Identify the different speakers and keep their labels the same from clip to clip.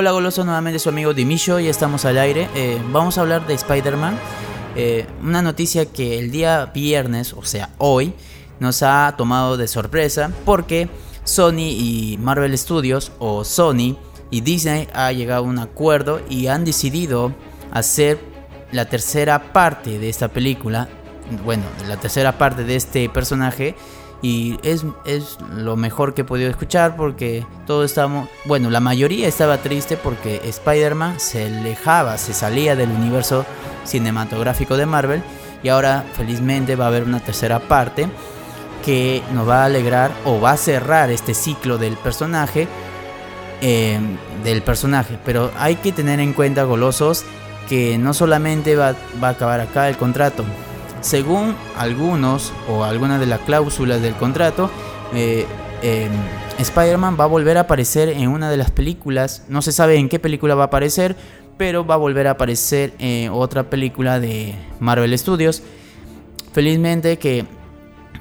Speaker 1: Hola goloso, nuevamente su amigo Dimillo y estamos al aire. Eh, vamos a hablar de Spider-Man. Eh, una noticia que el día viernes, o sea hoy, nos ha tomado de sorpresa porque Sony y Marvel Studios o Sony y Disney ha llegado a un acuerdo y han decidido hacer la tercera parte de esta película, bueno, la tercera parte de este personaje y es, es lo mejor que he podido escuchar porque todos estamos, bueno, la mayoría estaba triste porque Spider-Man se alejaba, se salía del universo cinematográfico de Marvel y ahora felizmente va a haber una tercera parte que nos va a alegrar o va a cerrar este ciclo del personaje em, del personaje. Pero hay que tener en cuenta golosos que no solamente va, va a acabar acá el contrato según algunos o algunas de las cláusulas del contrato, eh, em, Spider-Man va a volver a aparecer en una de las películas. No se sabe en qué película va a aparecer, pero va a volver a aparecer en otra película de Marvel Studios. Felizmente que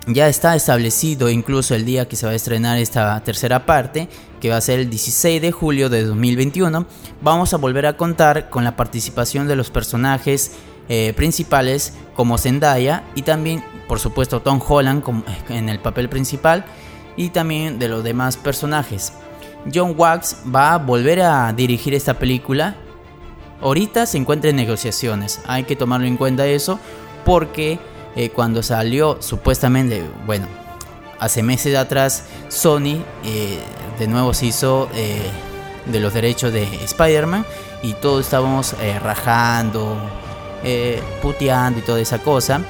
Speaker 1: ya está establecido incluso el día que se va a estrenar esta tercera parte, que va a ser el 16 de julio de 2021. Vamos a volver a contar con la participación de los personajes eh, principales como Zendaya y también, por supuesto, Tom Holland en el papel principal y también de los demás personajes. John Wax va a volver a dirigir esta película. Ahorita se encuentra en negociaciones, hay que tomarlo en cuenta eso porque eh, cuando salió supuestamente, bueno, hace meses atrás Sony eh, de nuevo se hizo de los derechos de Spider-Man y todos estábamos rajando, eh, puteando y toda esa cosa.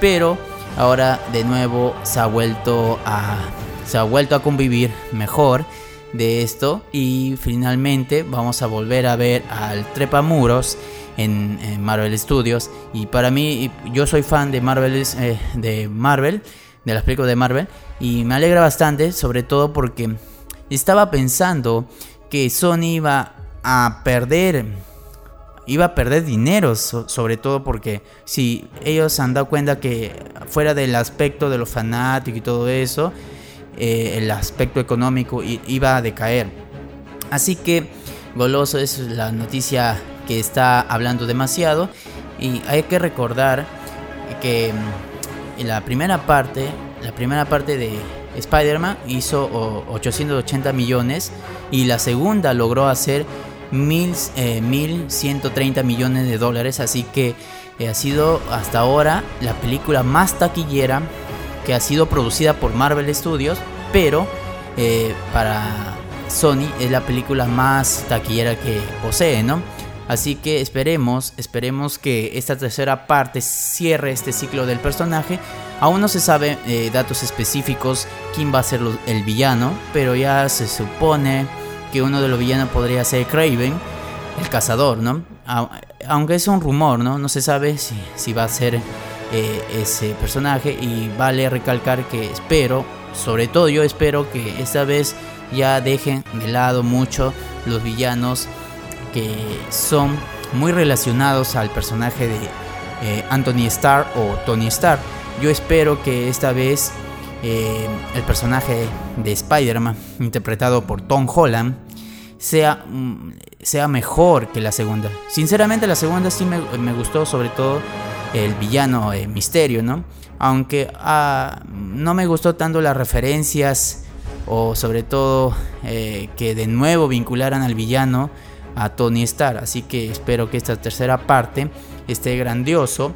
Speaker 1: Pero ahora de nuevo se ha vuelto a, se ha vuelto a convivir mejor de esto. Y finalmente vamos a volver a ver al Trepamuros en, Marvel Studios. Y para mí yo soy fan de Marvel eh, de Marvel de las películas de Marvel. Y me alegra bastante sobre todo porque estaba pensando que Sony iba a perder iba a perder dinero, sobre todo porque si ellos han dado cuenta que fuera del aspecto de los fanáticos y todo eso, eh, el aspecto económico iba a decaer. Así que Goloso es la noticia que está hablando demasiado y hay que recordar que en mm, la primera parte, la primera parte de Spider-Man hizo 880 millones y la segunda logró hacer mil, eh, 1.130 millones de dólares. Así que eh, ha sido hasta ahora la película más taquillera que ha sido producida por Marvel Studios. Pero eh, para Sony es la película más taquillera que posee, ¿no? Así que esperemos, esperemos que esta tercera parte cierre este ciclo del personaje. Aún no se sabe eh, datos específicos quién va a ser el villano, pero ya se supone que uno de los villanos podría ser Craven, el cazador, ¿no? Aunque es un rumor, ¿no? No se sabe si, si va a ser eh, ese personaje y vale recalcar que espero, sobre todo yo espero que esta vez ya dejen de lado mucho los villanos que son muy relacionados al personaje de eh, Anthony Starr o Tony Starr. Yo espero que esta vez eh, el personaje de Spider-Man, interpretado por Tom Holland, sea, mm, sea mejor que la segunda. Sinceramente la segunda sí me, gustó, sobre todo el villano eh, Misterio, ¿no? Aunque ah, no me gustó tanto las referencias o sobre todo eh, que de nuevo vincularan al villano a Tony Stark. Así que espero que esta tercera parte esté grandioso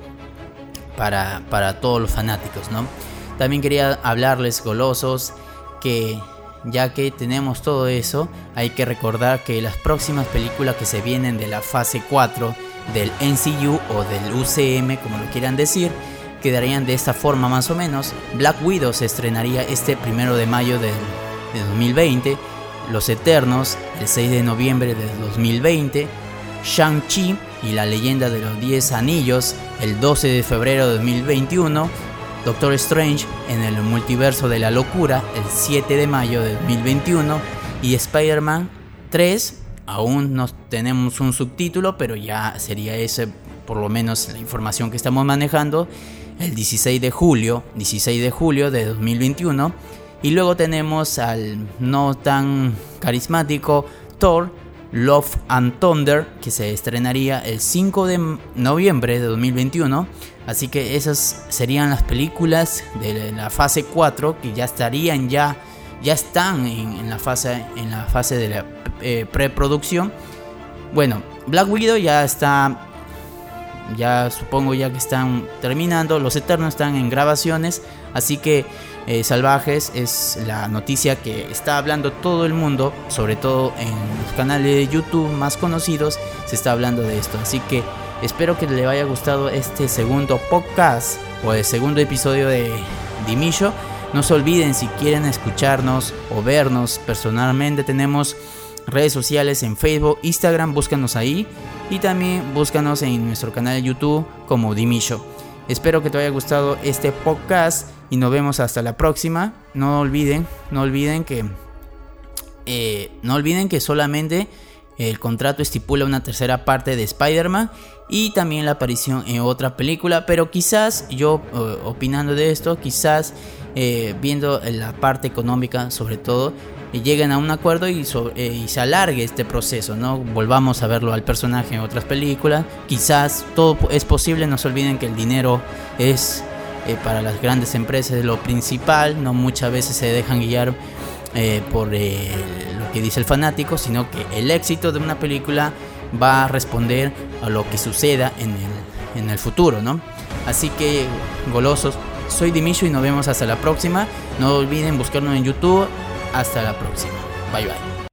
Speaker 1: para, para todos los fanáticos, ¿no? También quería hablarles, golosos, que ya que tenemos todo eso, hay que recordar que las próximas películas que se vienen de la fase 4 del NCU o del UCM, como lo quieran decir, quedarían de esta forma más o menos. Black Widow se estrenaría este primero de mayo de, de 2020, Los Eternos el 6 de noviembre de 2020, Shang-Chi y la leyenda de los 10 anillos el 12 de febrero de 2021, Doctor Strange en el multiverso de la locura el 7 de mayo de 2021 y Spider-Man 3 aún no tenemos un subtítulo pero ya sería ese por lo menos la información que estamos manejando el 16 de julio 16 de julio de 2021 y luego tenemos al no tan carismático Thor Love and Thunder, que se estrenaría el 5 de noviembre de 2021. Así que esas serían las películas de la fase 4 que ya estarían ya ya están en, la fase en la fase de la eh, preproducción. Bueno, Black Widow ya está ya supongo ya que están terminando, Los Eternos están en grabaciones, así que eh, Salvajes es la noticia que está hablando todo el mundo, sobre todo en los canales de YouTube más conocidos, se está hablando de esto, así que espero que les haya gustado este segundo podcast o el segundo episodio de Dimillo. No se olviden si quieren escucharnos o vernos personalmente tenemos redes sociales en Facebook, Instagram, búscanos ahí y también búscanos en nuestro canal de YouTube como Dimillo. Espero que te haya gustado este podcast y nos vemos hasta la próxima. No olviden, no olviden que eh, no olviden que solamente el contrato estipula una tercera parte de Spider-Man y también la aparición en otra película, pero quizás yo eh, opinando de esto, quizás eh, viendo la parte económica sobre todo, y lleguen a un acuerdo y, eh, se alargue este proceso, ¿no? Volvamos a verlo al personaje en otras películas. Quizás todo es posible, no se olviden que el dinero es eh, para las grandes empresas lo principal, no muchas veces se dejan guiar eh, por que dice el fanático, sino que el éxito de una película va a responder a lo que suceda en el, en el futuro, ¿no? Así que, golosos, soy Dimisho y nos vemos hasta la próxima. No olviden buscarnos en YouTube hasta la próxima. Bye bye.